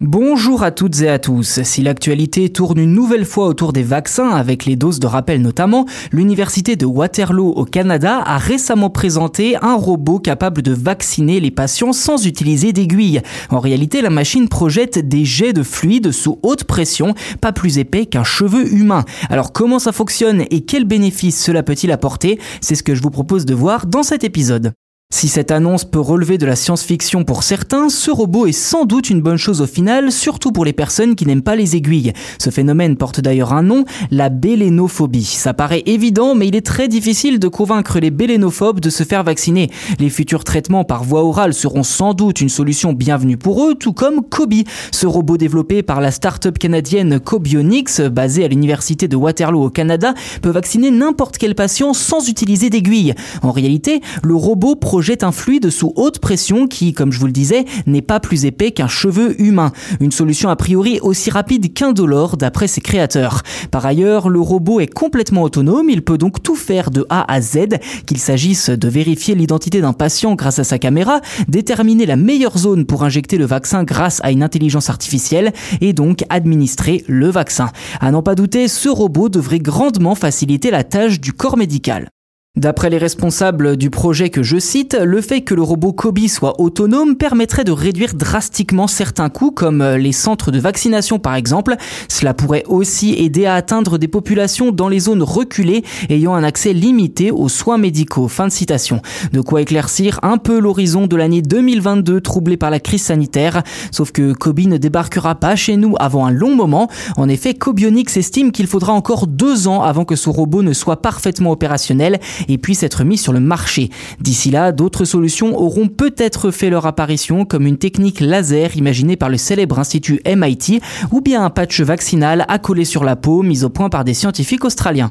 Bonjour à toutes et à tous. Si l'actualité tourne une nouvelle fois autour des vaccins, avec les doses de rappel notamment, l'université de Waterloo au Canada a récemment présenté un robot capable de vacciner les patients sans utiliser d'aiguille. En réalité, la machine projette des jets de fluide sous haute pression, pas plus épais qu'un cheveu humain. Alors comment ça fonctionne et quels bénéfices cela peut-il apporter? C'est ce que je vous propose de voir dans cet épisode. Si cette annonce peut relever de la science-fiction pour certains, ce robot est sans doute une bonne chose au final, surtout pour les personnes qui n'aiment pas les aiguilles. Ce phénomène porte d'ailleurs un nom, la bélénophobie. Ça paraît évident, mais il est très difficile de convaincre les bélénophobes de se faire vacciner. Les futurs traitements par voie orale seront sans doute une solution bienvenue pour eux, tout comme Kobi, ce robot développé par la start-up canadienne Cobionics, basée à l'université de Waterloo au Canada, peut vacciner n'importe quel patient sans utiliser d'aiguille. En réalité, le robot projette un fluide sous haute pression qui, comme je vous le disais, n'est pas plus épais qu'un cheveu humain. Une solution a priori aussi rapide qu'indolore d'après ses créateurs. Par ailleurs, le robot est complètement autonome, il peut donc tout faire de A à Z, qu'il s'agisse de vérifier l'identité d'un patient grâce à sa caméra, déterminer la meilleure zone pour injecter le vaccin grâce à une intelligence artificielle et donc administrer le vaccin. À n'en pas douter, ce robot devrait grandement faciliter la tâche du corps médical. D'après les responsables du projet que je cite, le fait que le robot Kobi soit autonome permettrait de réduire drastiquement certains coûts comme les centres de vaccination par exemple. Cela pourrait aussi aider à atteindre des populations dans les zones reculées ayant un accès limité aux soins médicaux. Fin de citation. De quoi éclaircir un peu l'horizon de l'année 2022 troublée par la crise sanitaire. Sauf que Kobi ne débarquera pas chez nous avant un long moment. En effet, Cobionics estime qu'il faudra encore deux ans avant que son robot ne soit parfaitement opérationnel et puisse être mis sur le marché. D'ici là, d'autres solutions auront peut-être fait leur apparition, comme une technique laser imaginée par le célèbre institut MIT, ou bien un patch vaccinal coller sur la peau mis au point par des scientifiques australiens.